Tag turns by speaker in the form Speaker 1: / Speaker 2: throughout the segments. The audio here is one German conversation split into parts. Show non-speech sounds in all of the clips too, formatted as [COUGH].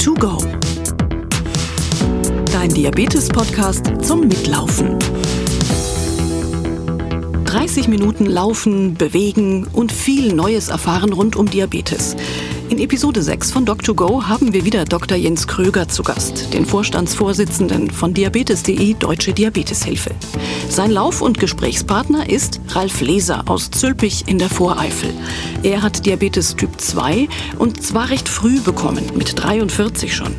Speaker 1: to go. Dein Diabetes-Podcast zum Mitlaufen. 30 Minuten laufen, bewegen und viel Neues erfahren rund um Diabetes. In Episode 6 von Doc2Go haben wir wieder Dr. Jens Kröger zu Gast, den Vorstandsvorsitzenden von Diabetes.de Deutsche Diabeteshilfe. Sein Lauf- und Gesprächspartner ist Ralf Leser aus Zülpich in der Voreifel. Er hat Diabetes Typ 2 und zwar recht früh bekommen, mit 43 schon.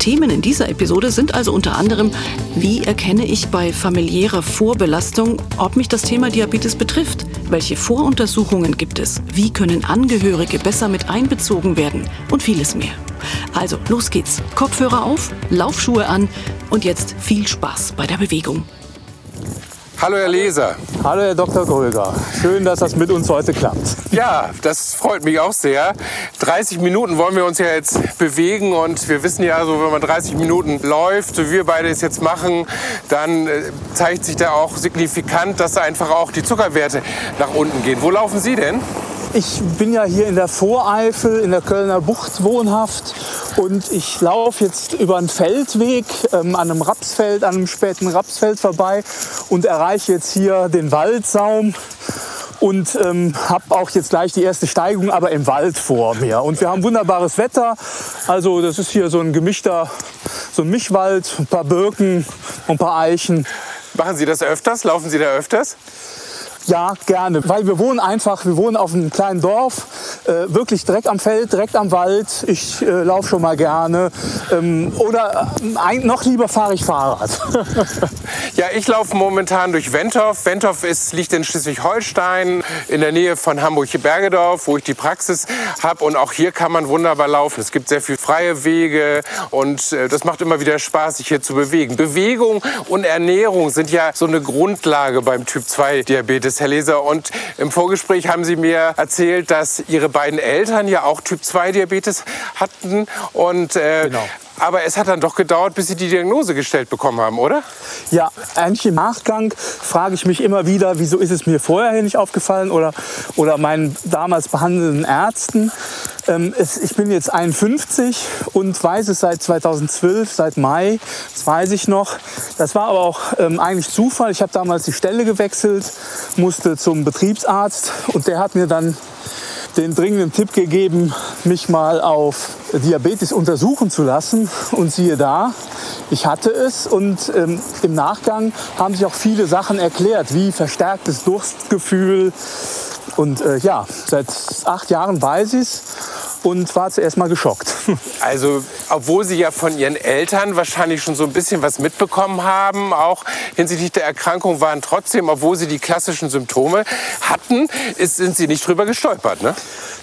Speaker 1: Themen in dieser Episode sind also unter anderem, wie erkenne ich bei familiärer Vorbelastung, ob mich das Thema Diabetes betrifft? Welche Voruntersuchungen gibt es? Wie können Angehörige besser mit einbezogen werden? Und vieles mehr. Also, los geht's. Kopfhörer auf, Laufschuhe an und jetzt viel Spaß bei der Bewegung.
Speaker 2: Hallo Herr Leser.
Speaker 3: Hallo Herr Dr. Gröger. Schön, dass das mit uns heute klappt.
Speaker 2: Ja, das freut mich auch sehr. 30 Minuten wollen wir uns ja jetzt bewegen und wir wissen ja, so wenn man 30 Minuten läuft, so wie wir beide es jetzt machen, dann äh, zeigt sich da auch signifikant, dass da einfach auch die Zuckerwerte nach unten gehen. Wo laufen Sie denn?
Speaker 3: Ich bin ja hier in der Voreifel in der Kölner Bucht wohnhaft und ich laufe jetzt über einen Feldweg ähm, an einem Rapsfeld, an einem späten Rapsfeld vorbei und erreiche jetzt hier den Waldsaum und ähm, habe auch jetzt gleich die erste Steigung, aber im Wald vor mir. Und wir haben wunderbares Wetter. Also das ist hier so ein gemischter, so ein Mischwald, ein paar Birken und ein paar Eichen.
Speaker 2: Machen Sie das öfters? Laufen Sie da öfters?
Speaker 3: Ja, gerne, weil wir wohnen einfach, wir wohnen auf einem kleinen Dorf, äh, wirklich direkt am Feld, direkt am Wald. Ich äh, laufe schon mal gerne ähm, oder äh, noch lieber fahre ich Fahrrad. [LAUGHS]
Speaker 2: ja, ich laufe momentan durch Wentorf. Wentorf ist, liegt in Schleswig-Holstein in der Nähe von Hamburg-Bergedorf, wo ich die Praxis habe und auch hier kann man wunderbar laufen. Es gibt sehr viele freie Wege und äh, das macht immer wieder Spaß, sich hier zu bewegen. Bewegung und Ernährung sind ja so eine Grundlage beim Typ 2 Diabetes. Herr Leser. Und im Vorgespräch haben Sie mir erzählt, dass Ihre beiden Eltern ja auch Typ-2-Diabetes hatten. Und äh, genau. Aber es hat dann doch gedauert, bis Sie die Diagnose gestellt bekommen haben, oder?
Speaker 3: Ja, eigentlich im Nachgang frage ich mich immer wieder, wieso ist es mir vorher nicht aufgefallen oder, oder meinen damals behandelnden Ärzten. Ähm, es, ich bin jetzt 51 und weiß es seit 2012, seit Mai, das weiß ich noch. Das war aber auch ähm, eigentlich Zufall. Ich habe damals die Stelle gewechselt, musste zum Betriebsarzt und der hat mir dann den dringenden Tipp gegeben, mich mal auf Diabetes untersuchen zu lassen. Und siehe da, ich hatte es und ähm, im Nachgang haben sich auch viele Sachen erklärt, wie verstärktes Durstgefühl. Und äh, ja, seit acht Jahren weiß ich es und war zuerst mal geschockt. [LAUGHS]
Speaker 2: Also, obwohl Sie ja von Ihren Eltern wahrscheinlich schon so ein bisschen was mitbekommen haben, auch hinsichtlich der Erkrankung, waren trotzdem, obwohl Sie die klassischen Symptome hatten, ist, sind Sie nicht drüber gestolpert, ne?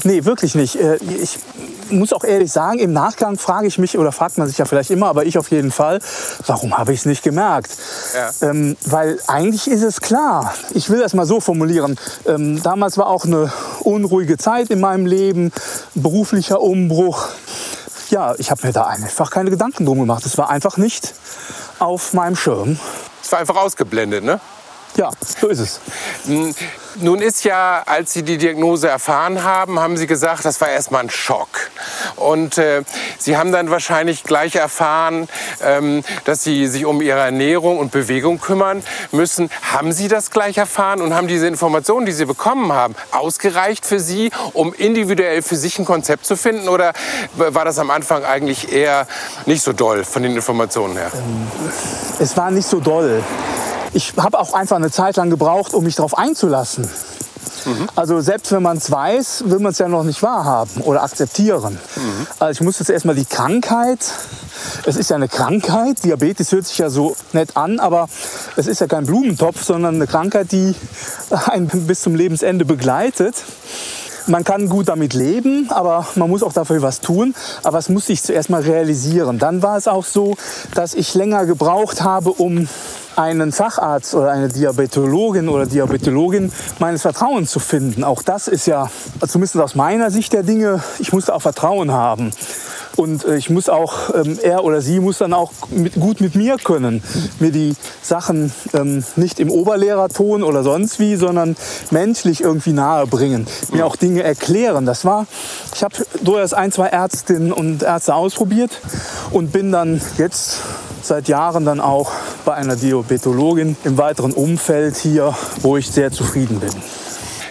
Speaker 3: Nee, wirklich nicht. Äh, ich muss auch ehrlich sagen, im Nachgang frage ich mich, oder fragt man sich ja vielleicht immer, aber ich auf jeden Fall, warum habe ich es nicht gemerkt? Ja. Ähm, weil eigentlich ist es klar. Ich will das mal so formulieren. Ähm, damals war auch eine unruhige Zeit in meinem Leben, beruflicher Umbruch. Ja, ich habe mir da einfach keine Gedanken drum gemacht. Es war einfach nicht auf meinem Schirm.
Speaker 2: Es war einfach ausgeblendet, ne?
Speaker 3: Ja, so ist es.
Speaker 2: Nun ist ja, als Sie die Diagnose erfahren haben, haben Sie gesagt, das war erstmal ein Schock. Und äh, Sie haben dann wahrscheinlich gleich erfahren, ähm, dass Sie sich um Ihre Ernährung und Bewegung kümmern müssen. Haben Sie das gleich erfahren und haben diese Informationen, die Sie bekommen haben, ausgereicht für Sie, um individuell für sich ein Konzept zu finden? Oder war das am Anfang eigentlich eher nicht so doll von den Informationen her?
Speaker 3: Es war nicht so doll ich habe auch einfach eine Zeit lang gebraucht, um mich darauf einzulassen. Mhm. Also selbst wenn man es weiß, will man es ja noch nicht wahrhaben oder akzeptieren. Mhm. Also ich musste jetzt erstmal die Krankheit, es ist ja eine Krankheit, Diabetes hört sich ja so nett an, aber es ist ja kein Blumentopf, sondern eine Krankheit, die einen bis zum Lebensende begleitet. Man kann gut damit leben, aber man muss auch dafür was tun. Aber es musste ich zuerst mal realisieren. Dann war es auch so, dass ich länger gebraucht habe, um einen Facharzt oder eine Diabetologin oder Diabetologin meines Vertrauens zu finden. Auch das ist ja, zumindest aus meiner Sicht der Dinge, ich musste auch Vertrauen haben. Und äh, ich muss auch, ähm, er oder sie muss dann auch mit, gut mit mir können. Mir die Sachen ähm, nicht im Oberlehrerton oder sonst wie, sondern menschlich irgendwie nahe bringen. Mir auch Dinge erklären. Das war, ich habe durchaus ein, zwei Ärztinnen und Ärzte ausprobiert und bin dann jetzt seit Jahren dann auch bei einer Diabetologin im weiteren Umfeld hier, wo ich sehr zufrieden bin.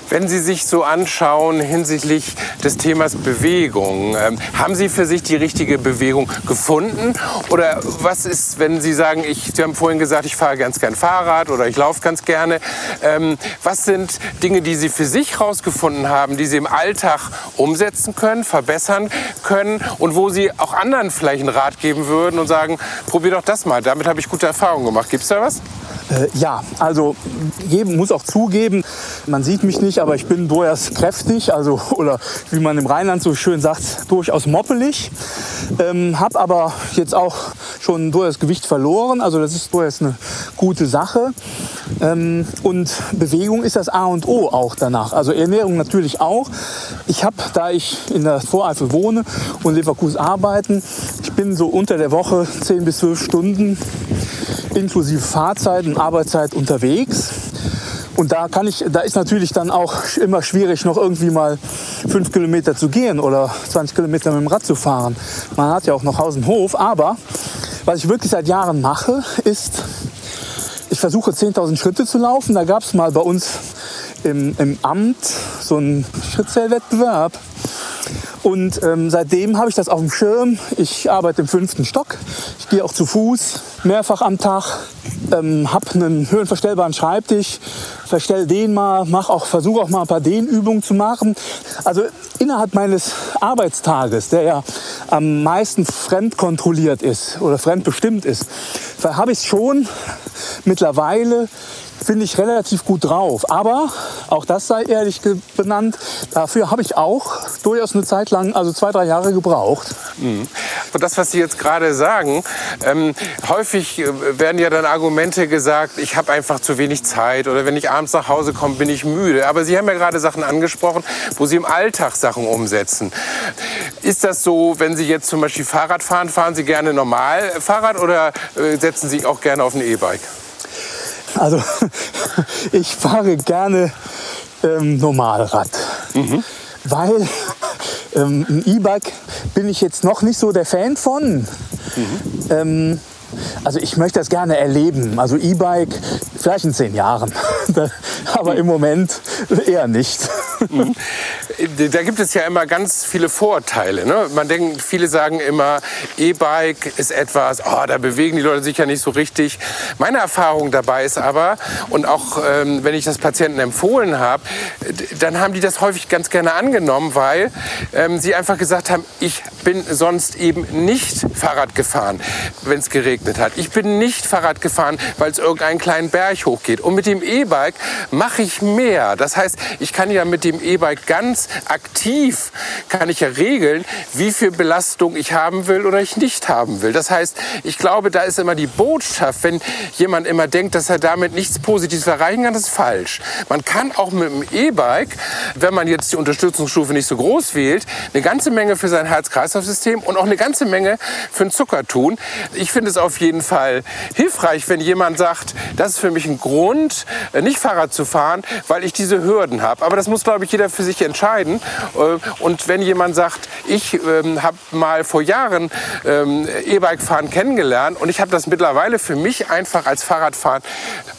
Speaker 2: Wenn Sie sich so anschauen hinsichtlich des Themas Bewegung, ähm, haben Sie für sich die richtige Bewegung gefunden? Oder was ist, wenn Sie sagen, ich, Sie haben vorhin gesagt, ich fahre ganz gern Fahrrad oder ich laufe ganz gerne. Ähm, was sind Dinge, die Sie für sich herausgefunden haben, die Sie im Alltag umsetzen können, verbessern können und wo Sie auch anderen vielleicht einen Rat geben würden und sagen, probier doch das mal, damit habe ich gute Erfahrungen gemacht. Gibt es da was?
Speaker 3: Äh, ja, also geben muss auch zugeben, man sieht mich nicht, aber ich bin durchaus kräftig, also [LAUGHS] oder wie man im Rheinland so schön sagt, durchaus moppelig. Ähm, hab aber jetzt auch schon durchaus Gewicht verloren, also das ist durchaus eine gute Sache. Ähm, und Bewegung ist das A und O auch danach. Also Ernährung natürlich auch. Ich habe, da ich in der Voreifel wohne und Leverkusen arbeiten, ich bin so unter der Woche 10 bis 12 Stunden inklusive Fahrzeit und Arbeitszeit unterwegs. Und da kann ich, da ist natürlich dann auch immer schwierig, noch irgendwie mal fünf Kilometer zu gehen oder 20 Kilometer mit dem Rad zu fahren. Man hat ja auch noch Haus und Hof. Aber was ich wirklich seit Jahren mache, ist, ich versuche 10.000 Schritte zu laufen. Da gab es mal bei uns im, im Amt so einen Schrittzählwettbewerb. Und ähm, seitdem habe ich das auf dem Schirm. Ich arbeite im fünften Stock. Ich gehe auch zu Fuß mehrfach am Tag. Ähm, habe einen höhenverstellbaren Schreibtisch, verstell den mal, mach auch, versuche auch mal ein paar Dehnübungen zu machen. Also innerhalb meines Arbeitstages, der ja am meisten fremdkontrolliert ist oder fremdbestimmt ist, habe ich schon mittlerweile finde ich relativ gut drauf. Aber auch das sei ehrlich benannt, dafür habe ich auch durchaus eine Zeit lang, also zwei, drei Jahre gebraucht.
Speaker 2: Mhm. Und das, was Sie jetzt gerade sagen, ähm, häufig äh, werden ja dann Argumente gesagt, ich habe einfach zu wenig Zeit oder wenn ich abends nach Hause komme, bin ich müde. Aber Sie haben ja gerade Sachen angesprochen, wo Sie im Alltag Sachen umsetzen. Ist das so, wenn Sie jetzt zum Beispiel Fahrrad fahren, fahren Sie gerne normal Fahrrad oder äh, setzen Sie auch gerne auf ein E-Bike?
Speaker 3: Also [LAUGHS] ich fahre gerne ähm, Normalrad, mhm. weil ähm, ein E-Bike bin ich jetzt noch nicht so der Fan von. Mhm. Ähm, also ich möchte das gerne erleben. Also E-Bike vielleicht in zehn Jahren, [LAUGHS] aber im Moment eher nicht.
Speaker 2: Mhm. Da gibt es ja immer ganz viele Vorteile. Ne? Man denkt, viele sagen immer, E-Bike ist etwas, oh, da bewegen die Leute sich ja nicht so richtig. Meine Erfahrung dabei ist aber, und auch ähm, wenn ich das Patienten empfohlen habe, dann haben die das häufig ganz gerne angenommen, weil ähm, sie einfach gesagt haben, ich bin sonst eben nicht Fahrrad gefahren, wenn es geregnet hat. Ich bin nicht Fahrrad gefahren, weil es irgendeinen kleinen Berg hochgeht. Und mit dem E-Bike mache ich mehr. Das heißt, ich kann ja mit dem E-Bike ganz aktiv, kann ich ja regeln, wie viel Belastung ich haben will oder ich nicht haben will. Das heißt, ich glaube, da ist immer die Botschaft, wenn jemand immer denkt, dass er damit nichts Positives erreichen kann, das ist falsch. Man kann auch mit dem E-Bike, wenn man jetzt die Unterstützungsstufe nicht so groß wählt, eine ganze Menge für sein Herz-Kreislauf-System und auch eine ganze Menge für den Zucker tun. Ich finde es auf jeden Fall hilfreich, wenn jemand sagt, das ist für mich ein Grund, äh, nicht Fahrrad zu fahren, weil ich diese Hürden habe. Aber das muss, glaube ich, jeder für sich entscheiden. Äh, und wenn jemand sagt, ich ähm, habe mal vor Jahren ähm, E-Bike fahren kennengelernt und ich habe das mittlerweile für mich einfach als Fahrradfahren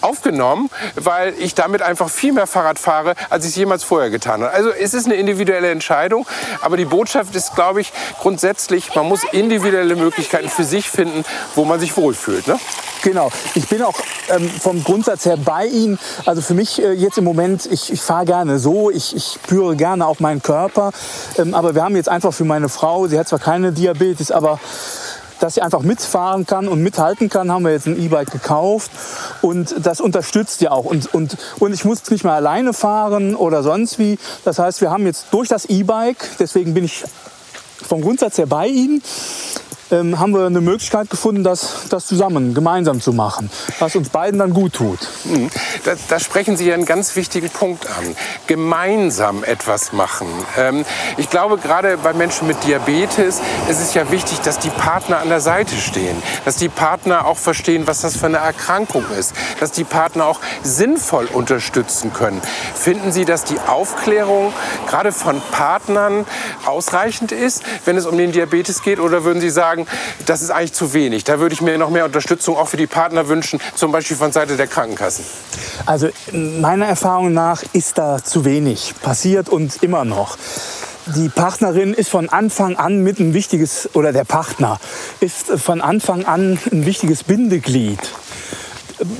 Speaker 2: aufgenommen, weil ich damit einfach viel mehr Fahrrad fahre, als ich es jemals vorher getan habe. Also es ist eine individuelle Entscheidung, aber die Botschaft ist, glaube ich, grundsätzlich, man muss individuelle Möglichkeiten für sich finden, wo man sich wohlfühlt. Ne?
Speaker 3: Genau. Ich bin auch ähm, vom Grundsatz her bei Ihnen. Also für mich äh, jetzt im Moment, ich, ich fahre gerne so, ich, ich spüre gerne auch meinen Körper. Ähm, aber wir haben jetzt einfach für meine Frau, sie hat zwar keine Diabetes, aber dass sie einfach mitfahren kann und mithalten kann, haben wir jetzt ein E-Bike gekauft. Und das unterstützt ja auch. Und, und, und ich muss nicht mehr alleine fahren oder sonst wie. Das heißt, wir haben jetzt durch das E-Bike, deswegen bin ich vom Grundsatz her bei Ihnen, ähm, haben wir eine Möglichkeit gefunden, das, das zusammen, gemeinsam zu machen, was uns beiden dann gut tut.
Speaker 2: Mhm. da, da, sprechen Sie einen ganz wichtigen Punkt an. Gemeinsam etwas machen. Ähm, ich glaube, gerade bei Menschen mit Diabetes ist es ja wichtig, dass die Partner an der Seite stehen. Dass die Partner auch verstehen, was das für eine Erkrankung ist. Dass die Partner auch sinnvoll unterstützen können. Finden Sie, dass die Aufklärung gerade von Partnern ausreichend ist, wenn es um den Diabetes geht? Oder würden Sie sagen, das ist eigentlich zu wenig? Da würde ich mir noch mehr Unterstützung auch für die Partner wünschen, zum Beispiel von Seite der Krankenkassen.
Speaker 3: Also meiner Erfahrung nach ist da zu wenig passiert und immer noch die Partnerin ist von Anfang an mit ein wichtiges, oder der Partner ist von Anfang an ein wichtiges Bindeglied.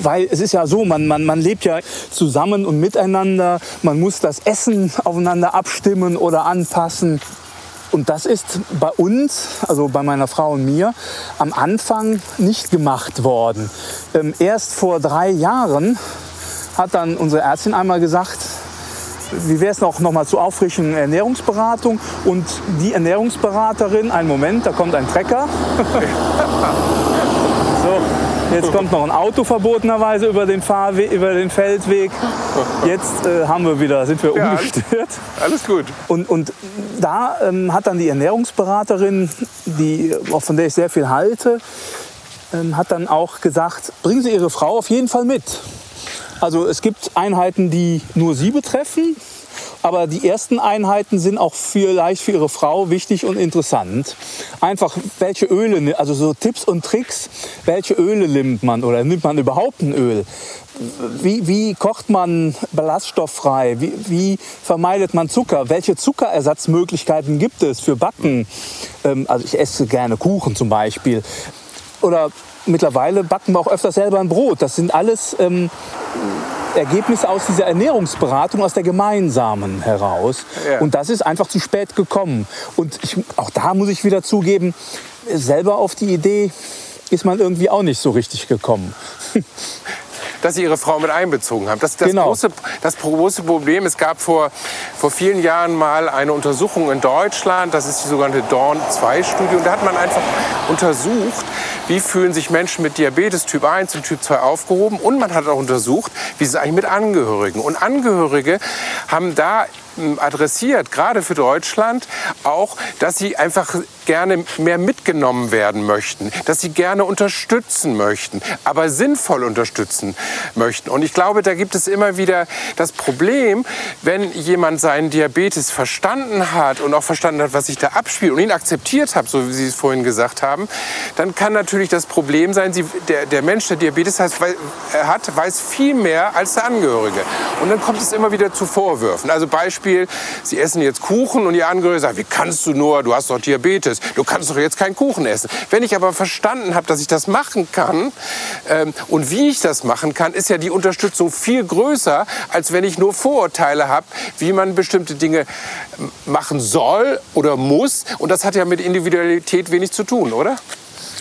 Speaker 3: Weil es ist ja so, man, man, man lebt ja zusammen und miteinander. Man muss das Essen aufeinander abstimmen oder anpassen. Und das ist bei uns, also bei meiner Frau und mir, am Anfang nicht gemacht worden. Ähm, erst vor drei Jahren hat dann unsere Ärztin einmal gesagt, wie wäre es noch, noch mal zu auffrischen Ernährungsberatung und die Ernährungsberaterin, einen Moment, da kommt ein Trecker. [LAUGHS] Jetzt kommt noch ein Auto verbotenerweise über den, Fahrweg, über den Feldweg. Jetzt äh, haben wir wieder, sind wir ja, umgestört.
Speaker 2: Alles gut.
Speaker 3: Und, und da ähm, hat dann die Ernährungsberaterin, die, von der ich sehr viel halte, ähm, hat dann auch gesagt, bringen Sie Ihre Frau auf jeden Fall mit. Also es gibt Einheiten, die nur Sie betreffen. Aber die ersten Einheiten sind auch vielleicht für Ihre Frau wichtig und interessant. Einfach, welche Öle, also so Tipps und Tricks, welche Öle nimmt man oder nimmt man überhaupt ein Öl? Wie, wie kocht man ballaststofffrei? Wie, wie, vermeidet man Zucker? Welche Zuckerersatzmöglichkeiten gibt es für Backen? Ähm, also ich esse gerne Kuchen zum Beispiel. Oder mittlerweile backen wir auch öfter selber ein Brot. Das sind alles ähm, Ergebnisse aus dieser Ernährungsberatung, aus der gemeinsamen heraus. Ja. Und das ist einfach zu spät gekommen. Und ich, auch da muss ich wieder zugeben, selber auf die Idee ist man irgendwie auch nicht so richtig gekommen. [LAUGHS]
Speaker 2: dass Sie Ihre Frau mit einbezogen haben. Das, das, genau. große, das große Problem, es gab vor, vor vielen Jahren mal eine Untersuchung in Deutschland, das ist die sogenannte Dawn-2-Studie, und da hat man einfach untersucht, wie fühlen sich Menschen mit Diabetes Typ 1 und Typ 2 aufgehoben und man hat auch untersucht, wie ist es eigentlich mit Angehörigen. Und Angehörige haben da adressiert, gerade für Deutschland, auch, dass sie einfach gerne mehr mitgenommen werden möchten, dass sie gerne unterstützen möchten, aber sinnvoll unterstützen möchten. Und ich glaube, da gibt es immer wieder das Problem, wenn jemand seinen Diabetes verstanden hat und auch verstanden hat, was sich da abspielt und ihn akzeptiert hat, so wie Sie es vorhin gesagt haben, dann kann natürlich das Problem sein, sie, der, der Mensch, der Diabetes hat, weiß viel mehr als der Angehörige. Und dann kommt es immer wieder zu Vorwürfen. Also Beispiel Beispiel, Sie essen jetzt Kuchen und Ihr Angehörige sagt, wie kannst du nur, du hast doch Diabetes, du kannst doch jetzt keinen Kuchen essen. Wenn ich aber verstanden habe, dass ich das machen kann ähm, und wie ich das machen kann, ist ja die Unterstützung viel größer, als wenn ich nur Vorurteile habe, wie man bestimmte Dinge ähm, machen soll oder muss. Und das hat ja mit Individualität wenig zu tun, oder?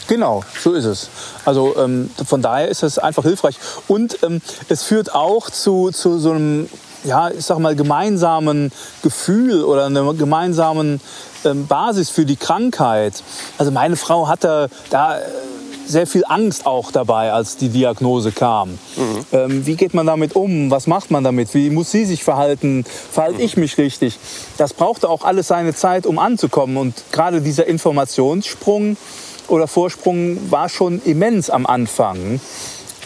Speaker 3: Genau, so ist es. Also ähm, von daher ist es einfach hilfreich. Und ähm, es führt auch zu, zu so einem ja, ich sag mal, gemeinsamen Gefühl oder einer gemeinsamen ähm, Basis für die Krankheit. Also meine Frau hatte da äh, sehr viel Angst auch dabei, als die Diagnose kam. Mhm. Ähm, wie geht man damit um? Was macht man damit? Wie muss sie sich verhalten? Verhalte mhm. ich mich richtig? Das brauchte auch alles seine Zeit, um anzukommen. Und gerade dieser Informationssprung oder Vorsprung war schon immens am Anfang.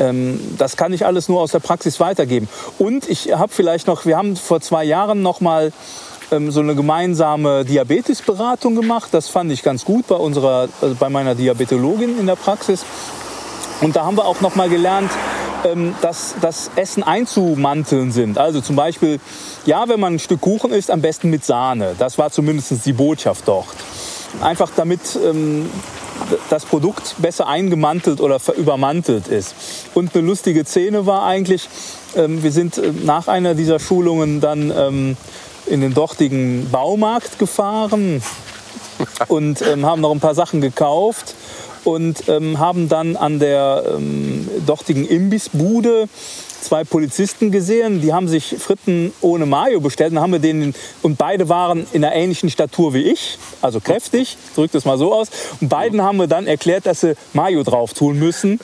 Speaker 3: Ähm, das kann ich alles nur aus der Praxis weitergeben. Und ich habe vielleicht noch, wir haben vor zwei Jahren noch mal ähm, so eine gemeinsame Diabetesberatung gemacht. Das fand ich ganz gut bei unserer, also bei meiner Diabetologin in der Praxis. Und da haben wir auch noch mal gelernt, ähm, dass das Essen einzumanteln sind. Also zum Beispiel, ja, wenn man ein Stück Kuchen isst, am besten mit Sahne. Das war zumindest die Botschaft dort. Einfach damit das Produkt besser eingemantelt oder übermantelt ist. Und eine lustige Szene war eigentlich, ähm, wir sind äh, nach einer dieser Schulungen dann ähm, in den dortigen Baumarkt gefahren [LAUGHS] und ähm, haben noch ein paar Sachen gekauft und ähm, haben dann an der ähm, dortigen Imbissbude zwei Polizisten gesehen, die haben sich Fritten ohne Mayo bestellt. Und, haben wir denen, und beide waren in einer ähnlichen Statur wie ich, also kräftig, drückt es mal so aus. Und beiden haben wir dann erklärt, dass sie Mayo drauf tun müssen.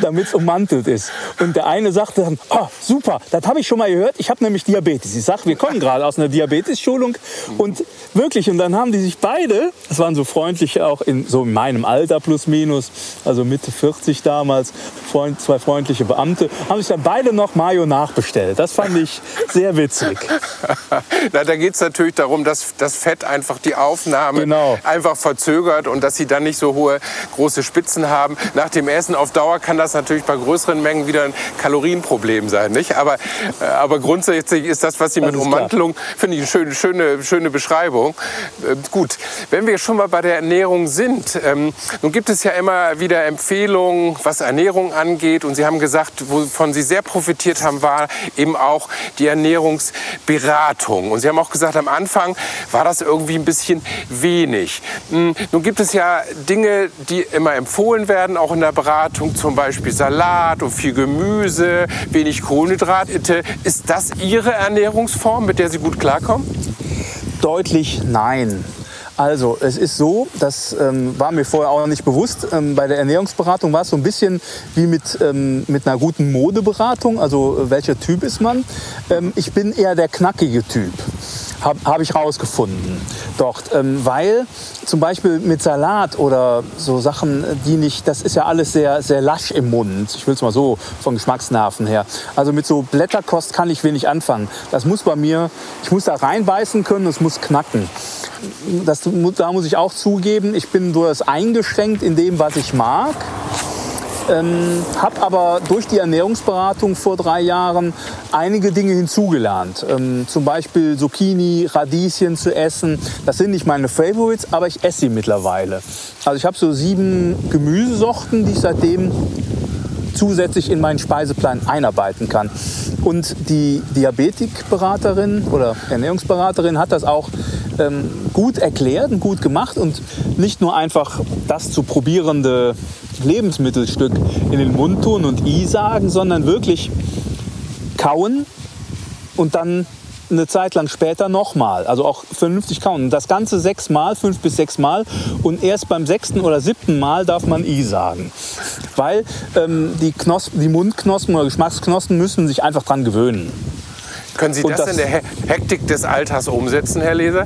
Speaker 3: Damit es ummantelt ist. Und der eine sagte dann, oh, super, das habe ich schon mal gehört, ich habe nämlich Diabetes. Ich sage, wir kommen gerade aus einer Diabetes-Schulung und wirklich, und dann haben die sich beide, das waren so freundlich auch in so in meinem Alter plus minus, also Mitte 40 damals, Freund, zwei freundliche Beamte, haben sich dann beide noch Mayo nachbestellt. Das fand ich sehr witzig. [LAUGHS]
Speaker 2: Na, da geht es natürlich darum, dass das Fett einfach die Aufnahme genau. einfach verzögert und dass sie dann nicht so hohe große Spitzen haben. Nach dem Essen auf Dauer kann das natürlich bei größeren Mengen wieder ein Kalorienproblem sein. Nicht? Aber, äh, aber grundsätzlich ist das, was Sie mit Ummantelung, finde ich eine schöne, schöne, schöne Beschreibung. Äh, gut, wenn wir schon mal bei der Ernährung sind, ähm, nun gibt es ja immer wieder Empfehlungen, was Ernährung angeht. Und Sie haben gesagt, wovon Sie sehr profitiert haben, war eben auch die Ernährungsberatung. Und Sie haben auch gesagt, am Anfang war das irgendwie ein bisschen wenig. Hm, nun gibt es ja Dinge, die immer empfohlen werden, auch in der Beratung, zum Beispiel Salat und viel Gemüse, wenig Kohlenhydrate. Ist das Ihre Ernährungsform, mit der Sie gut klarkommen?
Speaker 3: Deutlich nein. Also, es ist so, das ähm, war mir vorher auch nicht bewusst. Ähm, bei der Ernährungsberatung war es so ein bisschen wie mit, ähm, mit einer guten Modeberatung. Also, äh, welcher Typ ist man? Ähm, ich bin eher der knackige Typ habe hab ich rausgefunden dort. Ähm, weil zum Beispiel mit Salat oder so Sachen, die nicht, das ist ja alles sehr, sehr lasch im Mund. Ich will es mal so von Geschmacksnerven her. Also mit so Blätterkost kann ich wenig anfangen. Das muss bei mir, ich muss da reinbeißen können, es muss knacken. Das, da muss ich auch zugeben, ich bin durchaus eingeschränkt in dem, was ich mag. Ähm, habe aber durch die Ernährungsberatung vor drei Jahren einige Dinge hinzugelernt. Ähm, zum Beispiel Zucchini, Radieschen zu essen. Das sind nicht meine Favorites, aber ich esse sie mittlerweile. Also ich habe so sieben Gemüsesorten, die ich seitdem zusätzlich in meinen Speiseplan einarbeiten kann. Und die Diabetikberaterin oder Ernährungsberaterin hat das auch ähm, gut erklärt und gut gemacht und nicht nur einfach das zu probierende Lebensmittelstück in den Mund tun und i sagen, sondern wirklich kauen und dann eine Zeit lang später nochmal, also auch vernünftig kauen. Das Ganze sechsmal, fünf bis sechs Mal und erst beim sechsten oder siebten Mal darf man i sagen. Weil ähm, die, Knospen, die Mundknospen oder Geschmacksknospen müssen sich einfach dran gewöhnen.
Speaker 2: Können Sie das, das in der Hektik des Alltags umsetzen, Herr Leser?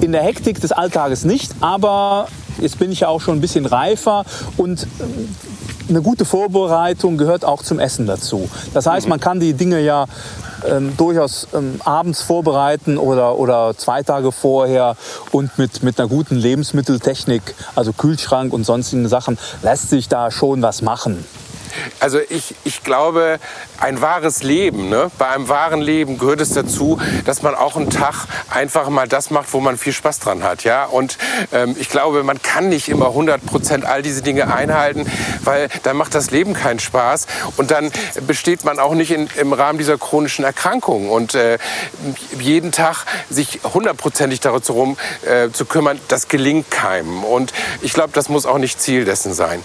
Speaker 3: In der Hektik des Alltages nicht, aber Jetzt bin ich ja auch schon ein bisschen reifer und ähm, eine gute Vorbereitung gehört auch zum Essen dazu. Das heißt, man kann die Dinge ja ähm, durchaus ähm, abends vorbereiten oder, oder zwei Tage vorher und mit, mit einer guten Lebensmitteltechnik, also Kühlschrank und sonstigen Sachen, lässt sich da schon was machen.
Speaker 2: Also ich, ich glaube, ein wahres Leben, ne? bei einem wahren Leben gehört es dazu, dass man auch einen Tag einfach mal das macht, wo man viel Spaß dran hat. Ja? Und ähm, ich glaube, man kann nicht immer 100 Prozent all diese Dinge einhalten, weil dann macht das Leben keinen Spaß und dann besteht man auch nicht in, im Rahmen dieser chronischen Erkrankung. Und äh, jeden Tag sich hundertprozentig darum äh, zu kümmern, das gelingt keinem. Und ich glaube, das muss auch nicht Ziel dessen sein.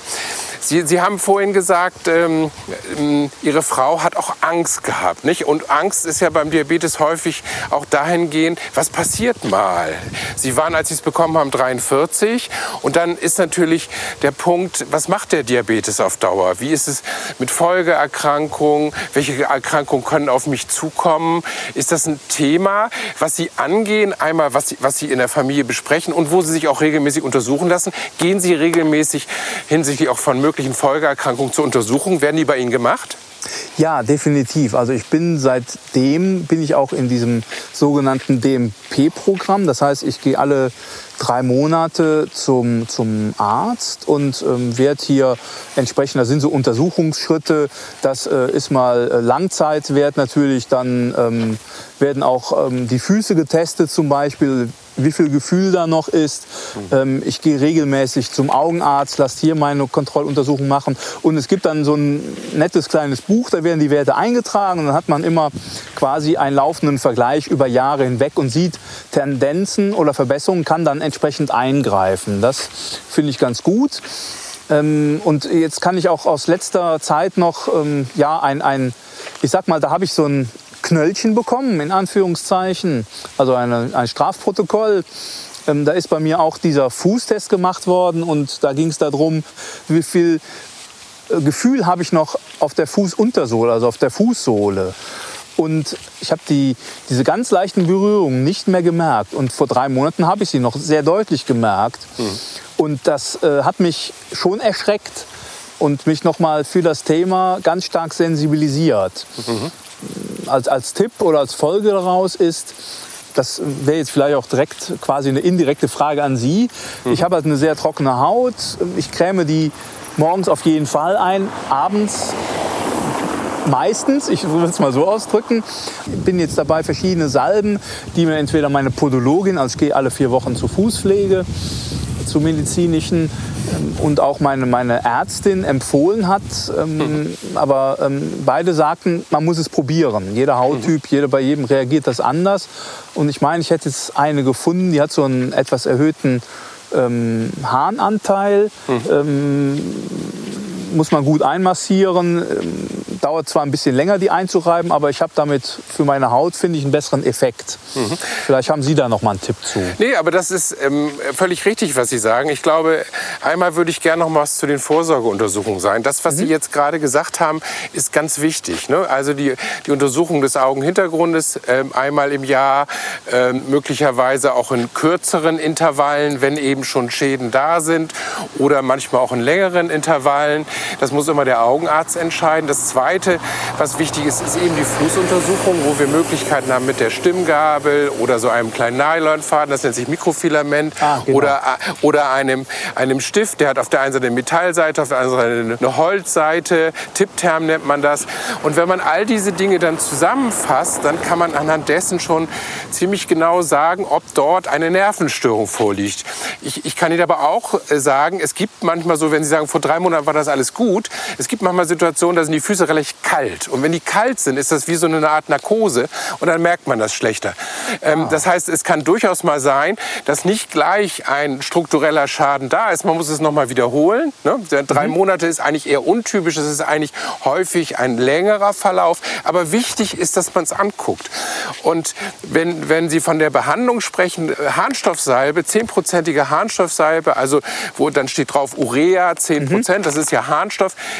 Speaker 2: Sie, Sie haben vorhin gesagt, ähm, ähm, Ihre Frau hat auch Angst gehabt. Nicht? Und Angst ist ja beim Diabetes häufig auch dahingehend, was passiert mal? Sie waren, als Sie es bekommen haben, 43. Und dann ist natürlich der Punkt, was macht der Diabetes auf Dauer? Wie ist es mit Folgeerkrankungen? Welche Erkrankungen können auf mich zukommen? Ist das ein Thema, was Sie angehen? Einmal, was Sie, was Sie in der Familie besprechen und wo Sie sich auch regelmäßig untersuchen lassen? Gehen Sie regelmäßig hinsichtlich auch von möglichen möglichen Folgeerkrankungen zur Untersuchung. Werden die bei Ihnen gemacht?
Speaker 3: Ja, definitiv. Also ich bin seitdem bin ich auch in diesem sogenannten DMP-Programm. Das heißt, ich gehe alle drei Monate zum, zum Arzt und ähm, werde hier entsprechend, das sind so Untersuchungsschritte, das äh, ist mal äh, Langzeitwert natürlich, dann ähm, werden auch ähm, die Füße getestet zum Beispiel, wie viel Gefühl da noch ist. Ähm, ich gehe regelmäßig zum Augenarzt, lasse hier meine Kontrolluntersuchung machen. Und es gibt dann so ein nettes kleines Buch, da werden die Werte eingetragen. Und dann hat man immer quasi einen laufenden Vergleich über Jahre hinweg und sieht Tendenzen oder Verbesserungen, kann dann entsprechend eingreifen. Das finde ich ganz gut. Ähm, und jetzt kann ich auch aus letzter Zeit noch ähm, ja, ein, ein, ich sag mal, da habe ich so ein Knöllchen bekommen, in Anführungszeichen. Also eine, ein Strafprotokoll. Ähm, da ist bei mir auch dieser Fußtest gemacht worden und da ging es darum, wie viel Gefühl habe ich noch auf der Fußuntersohle, also auf der Fußsohle. Und ich habe die, diese ganz leichten Berührungen nicht mehr gemerkt. Und vor drei Monaten habe ich sie noch sehr deutlich gemerkt. Mhm. Und das äh, hat mich schon erschreckt und mich nochmal für das Thema ganz stark sensibilisiert. Mhm. Als, als Tipp oder als Folge daraus ist, das wäre jetzt vielleicht auch direkt quasi eine indirekte Frage an Sie. Mhm. Ich habe halt eine sehr trockene Haut. Ich creme die morgens auf jeden Fall ein, abends meistens, ich will es mal so ausdrücken, bin jetzt dabei, verschiedene Salben, die mir entweder meine Podologin, also ich gehe alle vier Wochen zur Fußpflege, zu medizinischen ähm, und auch meine, meine Ärztin empfohlen hat. Ähm, aber ähm, beide sagten, man muss es probieren. Jeder Hauttyp, jeder, bei jedem reagiert das anders. Und ich meine, ich hätte jetzt eine gefunden, die hat so einen etwas erhöhten ähm, Harnanteil. Mhm. Ähm, muss man gut einmassieren. Ähm, dauert zwar ein bisschen länger, die einzureiben, aber ich habe damit für meine Haut, finde ich, einen besseren Effekt. Mhm. Vielleicht haben Sie da noch mal einen Tipp zu.
Speaker 2: Nee, aber das ist ähm, völlig richtig, was Sie sagen. Ich glaube, einmal würde ich gerne noch was zu den Vorsorgeuntersuchungen sagen. Das, was mhm. Sie jetzt gerade gesagt haben, ist ganz wichtig. Ne? Also die, die Untersuchung des Augenhintergrundes äh, einmal im Jahr, äh, möglicherweise auch in kürzeren Intervallen, wenn eben schon Schäden da sind oder manchmal auch in längeren Intervallen. Das muss immer der Augenarzt entscheiden. Das Zweite, was wichtig ist, ist eben die Fußuntersuchung, wo wir Möglichkeiten haben mit der Stimmgabel oder so einem kleinen Nylonfaden, das nennt sich Mikrofilament, ah, genau. oder, oder einem, einem Stift, der hat auf der einen Seite eine Metallseite, auf der anderen Seite eine Holzseite, Tippterm nennt man das. Und wenn man all diese Dinge dann zusammenfasst, dann kann man anhand dessen schon ziemlich genau sagen, ob dort eine Nervenstörung vorliegt. Ich, ich kann Ihnen aber auch äh, sagen, es gibt manchmal so, wenn Sie sagen, vor drei Monaten war das alles gut. Es gibt manchmal Situationen, da sind die Füße relativ kalt. Und wenn die kalt sind, ist das wie so eine Art Narkose und dann merkt man das schlechter. Ähm, ah. Das heißt, es kann durchaus mal sein, dass nicht gleich ein struktureller Schaden da ist. Man muss es nochmal wiederholen. Ne? Drei mhm. Monate ist eigentlich eher untypisch. Es ist eigentlich häufig ein längerer Verlauf. Aber wichtig ist, dass man es anguckt. Und wenn, wenn Sie von der Behandlung sprechen, Harnstoffsalbe, zehnprozentige Harnstoffsalbe, also wo dann steht drauf Urea 10 Prozent, mhm. das ist ja Harnstoff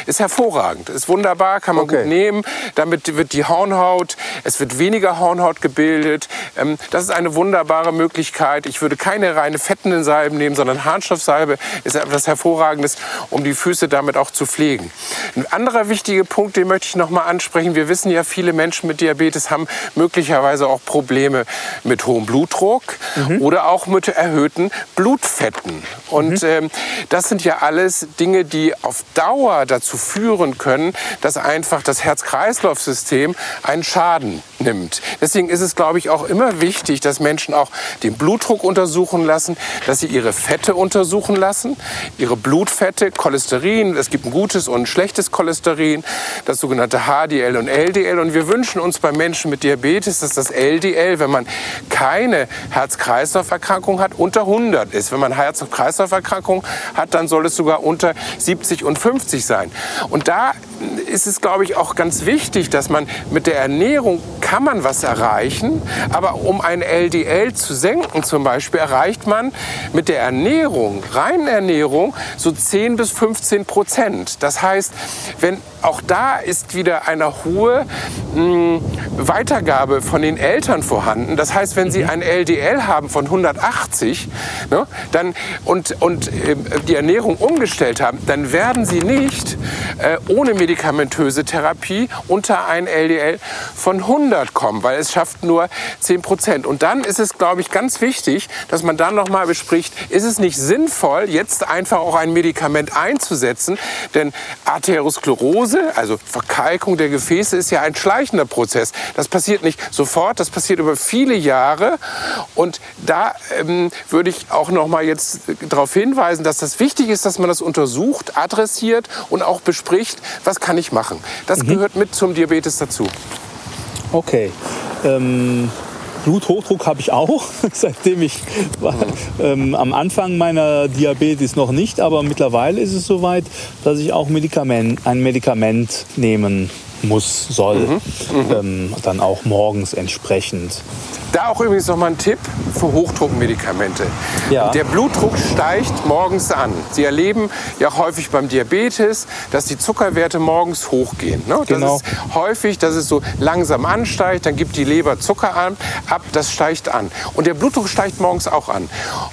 Speaker 2: ist hervorragend, ist wunderbar, kann man okay. gut nehmen. Damit wird die Hornhaut, es wird weniger Hornhaut gebildet. Ähm, das ist eine wunderbare Möglichkeit. Ich würde keine reine fettenden Salben nehmen, sondern Harnstoffsalbe ist etwas Hervorragendes, um die Füße damit auch zu pflegen. Ein anderer wichtiger Punkt, den möchte ich noch mal ansprechen. Wir wissen ja, viele Menschen mit Diabetes haben möglicherweise auch Probleme mit hohem Blutdruck mhm. oder auch mit erhöhten Blutfetten. Und mhm. ähm, das sind ja alles Dinge, die auf Dauer dazu führen können, dass einfach das Herz-Kreislauf-System einen Schaden nimmt. Deswegen ist es, glaube ich, auch immer wichtig, dass Menschen auch den Blutdruck untersuchen lassen, dass sie ihre Fette untersuchen lassen, ihre Blutfette, Cholesterin. Es gibt ein gutes und ein schlechtes Cholesterin, das sogenannte HDL und LDL. Und wir wünschen uns bei Menschen mit Diabetes, dass das LDL, wenn man keine Herz-Kreislauf-Erkrankung hat, unter 100 ist. Wenn man Herz-Kreislauf-Erkrankung hat, dann soll es sogar unter 70 und 50 sein. Und da ist es, glaube ich, auch ganz wichtig, dass man mit der Ernährung kann man was erreichen, aber um ein LDL zu senken zum Beispiel, erreicht man mit der Ernährung, reinen Ernährung, so 10 bis 15 Prozent. Das heißt, wenn auch da ist wieder eine hohe mh, hm, Weitergabe von den Eltern vorhanden. Das heißt, wenn Sie mhm. ein LDL haben von 180 ne, dann, und, und äh, die Ernährung umgestellt haben, dann werden Sie nicht äh, ohne medikamentöse Therapie unter ein LDL von 100 kommen, weil es schafft nur 10 Prozent. Und dann ist es, glaube ich, ganz wichtig, dass man dann noch mal bespricht, ist es nicht sinnvoll, jetzt einfach auch ein Medikament einzusetzen, denn Arteriosklerose, also Verkalkung der Gefäße, ist ja ein schleichender Prozess. Das passiert nicht sofort, das passiert über viele Jahre. Und da ähm, würde ich auch noch mal jetzt darauf hinweisen, dass das wichtig ist, dass man das untersucht, adressiert und auch bespricht, was kann ich machen. Das mhm. gehört mit zum Diabetes dazu.
Speaker 3: Okay. Ähm, Bluthochdruck habe ich auch, [LAUGHS] seitdem ich ähm, am Anfang meiner Diabetes noch nicht, aber mittlerweile ist es soweit, dass ich auch Medikament, ein Medikament nehmen muss, soll. Mhm. Mhm. Ähm, dann auch morgens entsprechend.
Speaker 2: Da auch übrigens noch mal ein Tipp für Hochdruckmedikamente. Ja. Der Blutdruck steigt morgens an. Sie erleben ja häufig beim Diabetes, dass die Zuckerwerte morgens hochgehen. Ne? Genau. Das ist häufig, dass es so langsam ansteigt, dann gibt die Leber Zucker ab, das steigt an. Und der Blutdruck steigt morgens auch an.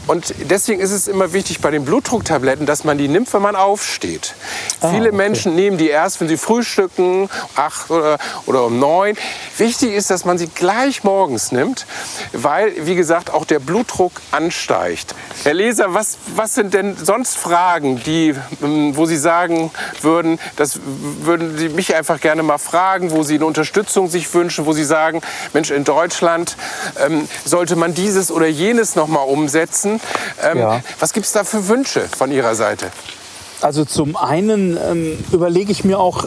Speaker 2: Und deswegen ist es immer wichtig bei den Blutdrucktabletten, dass man die nimmt, wenn man aufsteht. Ah, Viele okay. Menschen nehmen die erst, wenn sie frühstücken, acht oder, oder um neun. Wichtig ist, dass man sie gleich morgens nimmt, weil, wie gesagt, auch der Blutdruck ansteigt. Herr Leser, was, was sind denn sonst Fragen, die, ähm, wo Sie sagen würden, das würden Sie mich einfach gerne mal fragen, wo Sie eine Unterstützung sich wünschen, wo Sie sagen, Mensch, in Deutschland ähm, sollte man dieses oder jenes noch mal umsetzen. Ähm, ja. Was gibt es da für Wünsche von Ihrer Seite?
Speaker 3: Also zum einen ähm, überlege ich mir auch,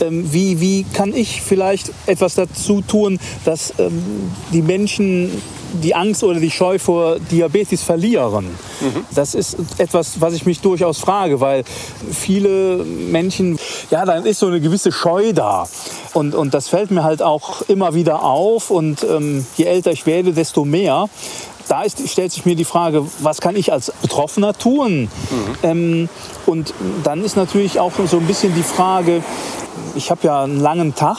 Speaker 3: ähm, wie, wie kann ich vielleicht etwas dazu tun, dass ähm, die Menschen die Angst oder die Scheu vor Diabetes verlieren. Mhm. Das ist etwas, was ich mich durchaus frage, weil viele Menschen, ja, da ist so eine gewisse Scheu da. Und, und das fällt mir halt auch immer wieder auf. Und ähm, je älter ich werde, desto mehr da ist, stellt sich mir die Frage, was kann ich als Betroffener tun? Mhm. Ähm, und dann ist natürlich auch so ein bisschen die Frage, ich habe ja einen langen Tag.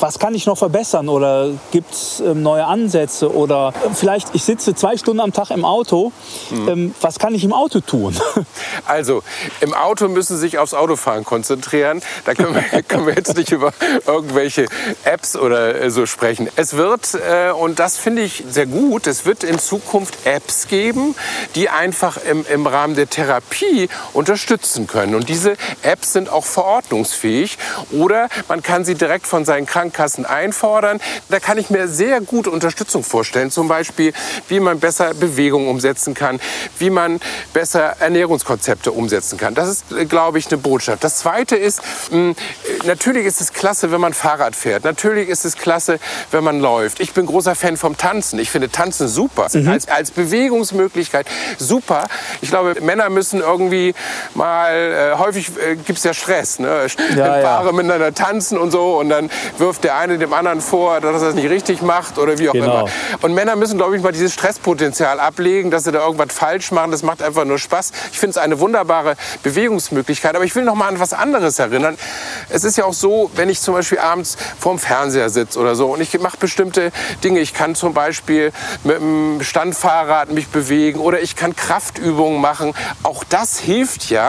Speaker 3: Was kann ich noch verbessern? Oder gibt es ähm, neue Ansätze? Oder vielleicht, ich sitze zwei Stunden am Tag im Auto. Mhm. Ähm, was kann ich im Auto tun? [LAUGHS]
Speaker 2: Also, im Auto müssen Sie sich aufs Autofahren konzentrieren. Da können wir, [LAUGHS] können wir jetzt nicht über irgendwelche Apps oder äh, so sprechen. Es wird, äh, und das finde ich sehr gut, es wird in Zukunft Apps geben, die einfach im, im Rahmen der Therapie unterstützen können. Und diese Apps sind auch verordnungsfähig oder man kann sie direkt von seinen Krankenkassen einfordern. Da kann ich mir sehr gute Unterstützung vorstellen. Zum Beispiel, wie man besser Bewegung umsetzen kann, wie man besser Ernährungskonzepte umsetzen kann. Das ist, glaube ich, eine Botschaft. Das Zweite ist, hm, natürlich ist es klasse, wenn man Fahrrad fährt. Natürlich ist es klasse, wenn man läuft. Ich bin großer Fan vom Tanzen. Ich finde Tanzen super. Mhm. Als, als Bewegungsmöglichkeit super. Ich glaube, Männer müssen irgendwie mal, äh, häufig äh, gibt es ja Stress. Ne? Ja, ja miteinander tanzen und so und dann wirft der eine dem anderen vor, dass er das nicht richtig macht oder wie auch genau. immer. Und Männer müssen, glaube ich, mal dieses Stresspotenzial ablegen, dass sie da irgendwas falsch machen. Das macht einfach nur Spaß. Ich finde es eine wunderbare Bewegungsmöglichkeit. Aber ich will noch mal an was anderes erinnern. Es ist ja auch so, wenn ich zum Beispiel abends vorm Fernseher sitze oder so und ich mache bestimmte Dinge. Ich kann zum Beispiel mit dem Standfahrrad mich bewegen oder ich kann Kraftübungen machen. Auch das hilft ja,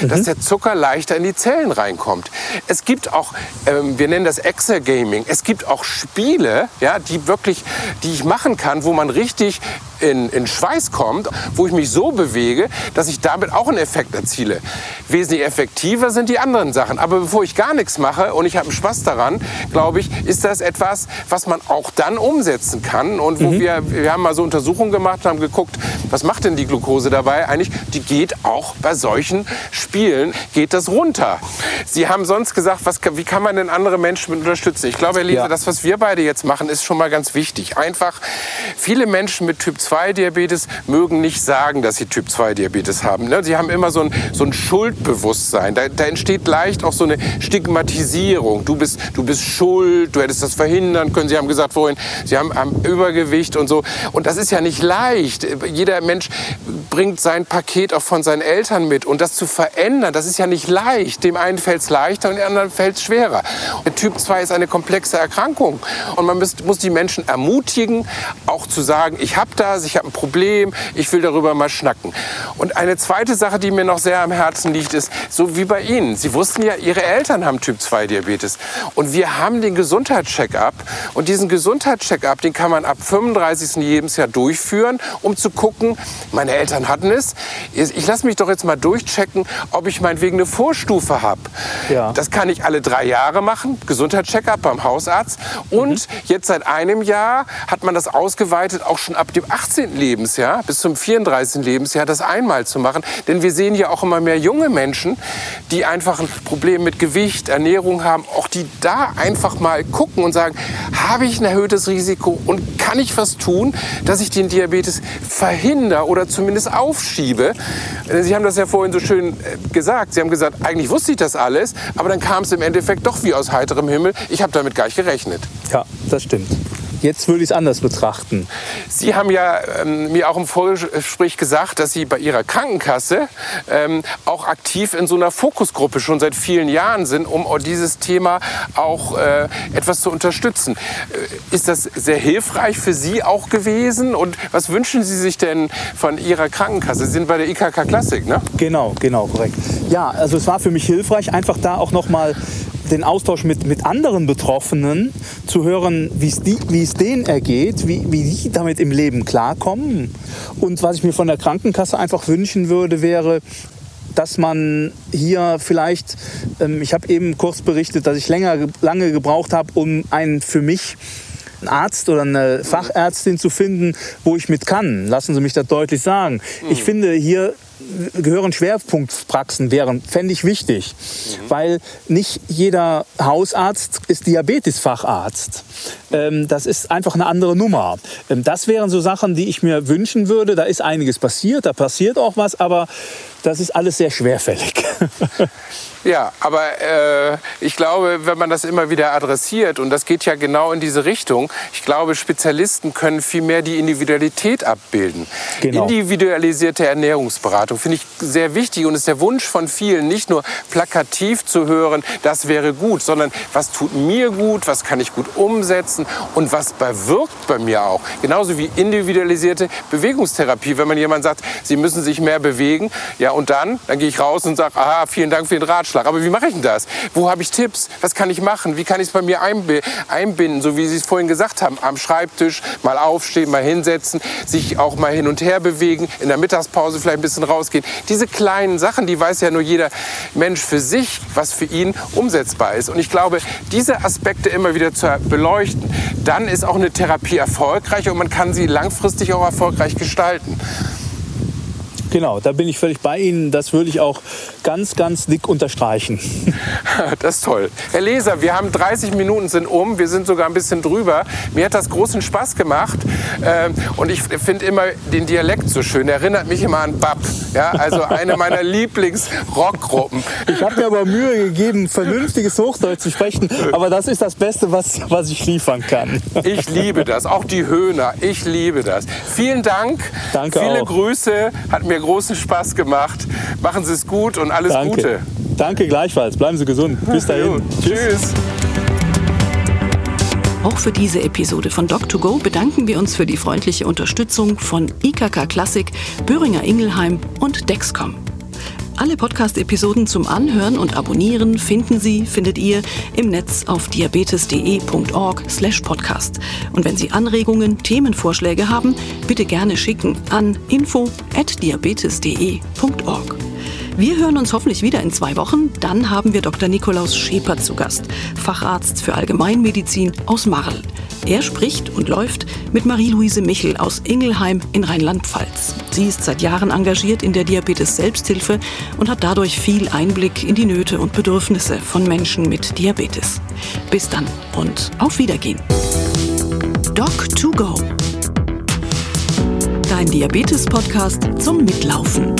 Speaker 2: mhm. dass der Zucker leichter in die Zellen reinkommt. Es gibt auch, ähm, wir nennen das Exergaming, es gibt auch Spiele, ja, die wirklich, die ich machen kann, wo man richtig in, in Schweiß kommt, wo ich mich so bewege, dass ich damit auch einen Effekt erziele. Wesentlich effektiver sind die anderen Sachen. Aber bevor ich gar nichts mache und ich habe Spaß daran, glaube ich, ist das etwas, was man auch dann umsetzen kann. Und wo mhm. wir, wir haben mal so Untersuchungen gemacht, haben geguckt, was macht denn die Glucose dabei? Eigentlich, die geht auch bei solchen Spielen, geht das runter. Sie haben sonst gesagt, was, wie kann man denn andere Menschen unterstützen? Ich glaube, Herr Lese, ja. das, was wir beide jetzt machen, ist schon mal ganz wichtig. Einfach, viele Menschen mit Typ 2 Diabetes mögen nicht sagen, dass sie Typ 2 Diabetes haben. Ne? Sie haben immer so ein, so ein Schuldbewusstsein. Da, da, entsteht leicht auch so eine Stigmatisierung. Du bist, du bist schuld, du hättest das verhindern können. Sie haben gesagt vorhin, Sie haben, haben Übergewicht und so. Und das ist ja nicht leicht. Jeder Mensch bringt sein Paket auch von seinen Eltern mit. Und das zu verändern, das ist ja nicht leicht. Dem einen fällt es leichter und dem anderen fällt es schwerer. Der Typ 2 ist eine komplexe Erkrankung. Und man muss, muss die Menschen ermutigen, auch zu sagen, ich habe das, ich habe ein Problem, ich will darüber mal schnacken. Und eine zweite Sache, die mir noch sehr am Herzen liegt, ist, so wie bei Ihnen. Sie wussten ja, Ihre Eltern haben Typ 2 Diabetes. Und wir haben den Gesundheitscheck-up. Und diesen Gesundheitscheck-up, den kann man ab 35. Lebensjahr durchführen, um zu gucken, meine Eltern hatten es. Ich lasse mich doch jetzt mal durchchecken, ob ich meinetwegen eine Vorstufe habe. Ja. Das kann ich alle drei Jahre machen, Gesundheitscheckup beim Hausarzt. Und mhm. jetzt seit einem Jahr hat man das ausgeweitet, auch schon ab dem 18. Lebensjahr bis zum 34. Lebensjahr das einmal zu machen. Denn wir sehen ja auch immer mehr junge Menschen, die einfach ein Problem mit Gewicht, Ernährung haben, auch die da einfach mal gucken und sagen, habe ich ein erhöhtes Risiko und kann ich was tun, dass ich den Diabetes verhindere oder zumindest aufschiebe? Sie haben das ja vorhin so schön äh, gesagt. Sie haben gesagt, eigentlich wusste ich das alles, aber dann kam es im Endeffekt doch wie aus heiterem Himmel. Ich habe damit gar nicht gerechnet.
Speaker 3: Ja, das stimmt. Jetzt würde ich es anders betrachten.
Speaker 2: Sie haben ja ähm, mir auch im Vorgespräch gesagt, dass Sie bei Ihrer Krankenkasse ähm, auch aktiv in so einer Fokusgruppe schon seit vielen Jahren sind, um dieses Thema auch äh, etwas zu unterstützen. Äh, ist das sehr hilfreich für Sie auch gewesen? Und was wünschen Sie sich denn von Ihrer Krankenkasse? Sie sind bei der IKK Klassik, ne?
Speaker 3: Genau, genau, korrekt. Ja, also es war für mich hilfreich, einfach da auch noch mal den Austausch mit, mit anderen Betroffenen zu hören, wie es denen ergeht, wie, wie die damit im Leben klarkommen. Und was ich mir von der Krankenkasse einfach wünschen würde, wäre, dass man hier vielleicht, ähm, ich habe eben kurz berichtet, dass ich länger, lange gebraucht habe, um einen für mich einen Arzt oder eine Fachärztin zu finden, wo ich mit kann. Lassen Sie mich das deutlich sagen. Ich finde, hier gehören Schwerpunktpraxen wären, fände ich wichtig. Mhm. Weil nicht jeder Hausarzt ist Diabetesfacharzt. Ähm, das ist einfach eine andere Nummer. Ähm, das wären so Sachen, die ich mir wünschen würde. Da ist einiges passiert, da passiert auch was, aber das ist alles sehr schwerfällig.
Speaker 2: Ja, aber äh, ich glaube, wenn man das immer wieder adressiert, und das geht ja genau in diese Richtung, ich glaube, Spezialisten können viel mehr die Individualität abbilden. Genau. Individualisierte Ernährungsberatung finde ich sehr wichtig und ist der Wunsch von vielen, nicht nur plakativ zu hören, das wäre gut, sondern was tut mir gut, was kann ich gut umsetzen und was bewirkt bei mir auch. Genauso wie individualisierte Bewegungstherapie. Wenn man jemand sagt, sie müssen sich mehr bewegen, ja, und dann, dann gehe ich raus und sage, aha, vielen Dank für den Ratschlag. Aber wie mache ich denn das? Wo habe ich Tipps? Was kann ich machen? Wie kann ich es bei mir einbinden? So wie Sie es vorhin gesagt haben, am Schreibtisch mal aufstehen, mal hinsetzen, sich auch mal hin und her bewegen, in der Mittagspause vielleicht ein bisschen rausgehen. Diese kleinen Sachen, die weiß ja nur jeder Mensch für sich, was für ihn umsetzbar ist. Und ich glaube, diese Aspekte immer wieder zu beleuchten, dann ist auch eine Therapie erfolgreich und man kann sie langfristig auch erfolgreich gestalten.
Speaker 3: Genau, da bin ich völlig bei Ihnen. Das würde ich auch ganz, ganz dick unterstreichen. [LAUGHS]
Speaker 2: Das ist toll. Herr Leser, wir haben 30 Minuten sind um. Wir sind sogar ein bisschen drüber. Mir hat das großen Spaß gemacht. Ähm, und ich finde immer den Dialekt so schön. Er erinnert mich immer an Bab. Ja, also eine meiner [LAUGHS] Lieblings-Rockgruppen.
Speaker 3: Ich habe mir aber Mühe gegeben, vernünftiges Hochdeutsch zu sprechen. Aber das ist das Beste, was, was ich liefern kann.
Speaker 2: Ich liebe das. Auch die Höhner. Ich liebe das. Vielen Dank.
Speaker 3: Danke
Speaker 2: Viele
Speaker 3: auch.
Speaker 2: Grüße. Hat mir großen Spaß gemacht. Machen Sie es gut und alles
Speaker 3: Danke.
Speaker 2: Gute.
Speaker 3: Danke gleichfalls. Bleiben Sie gesund. [LAUGHS] Bis dahin.
Speaker 2: Tschüss.
Speaker 1: Auch für diese Episode von Doc2Go bedanken wir uns für die freundliche Unterstützung von IKK Klassik, Böhringer Ingelheim und Dexcom. Alle Podcast-Episoden zum Anhören und Abonnieren finden Sie, findet ihr im Netz auf diabetes.de.org/podcast. Und wenn Sie Anregungen, Themenvorschläge haben, bitte gerne schicken an info@diabetes.de.org. Wir hören uns hoffentlich wieder in zwei Wochen. Dann haben wir Dr. Nikolaus Scheper zu Gast, Facharzt für Allgemeinmedizin aus Marl. Er spricht und läuft mit Marie-Louise Michel aus Ingelheim in Rheinland-Pfalz. Sie ist seit Jahren engagiert in der Diabetes-Selbsthilfe und hat dadurch viel Einblick in die Nöte und Bedürfnisse von Menschen mit Diabetes. Bis dann und auf Wiedergehen. Doc2Go. Dein Diabetes-Podcast zum Mitlaufen.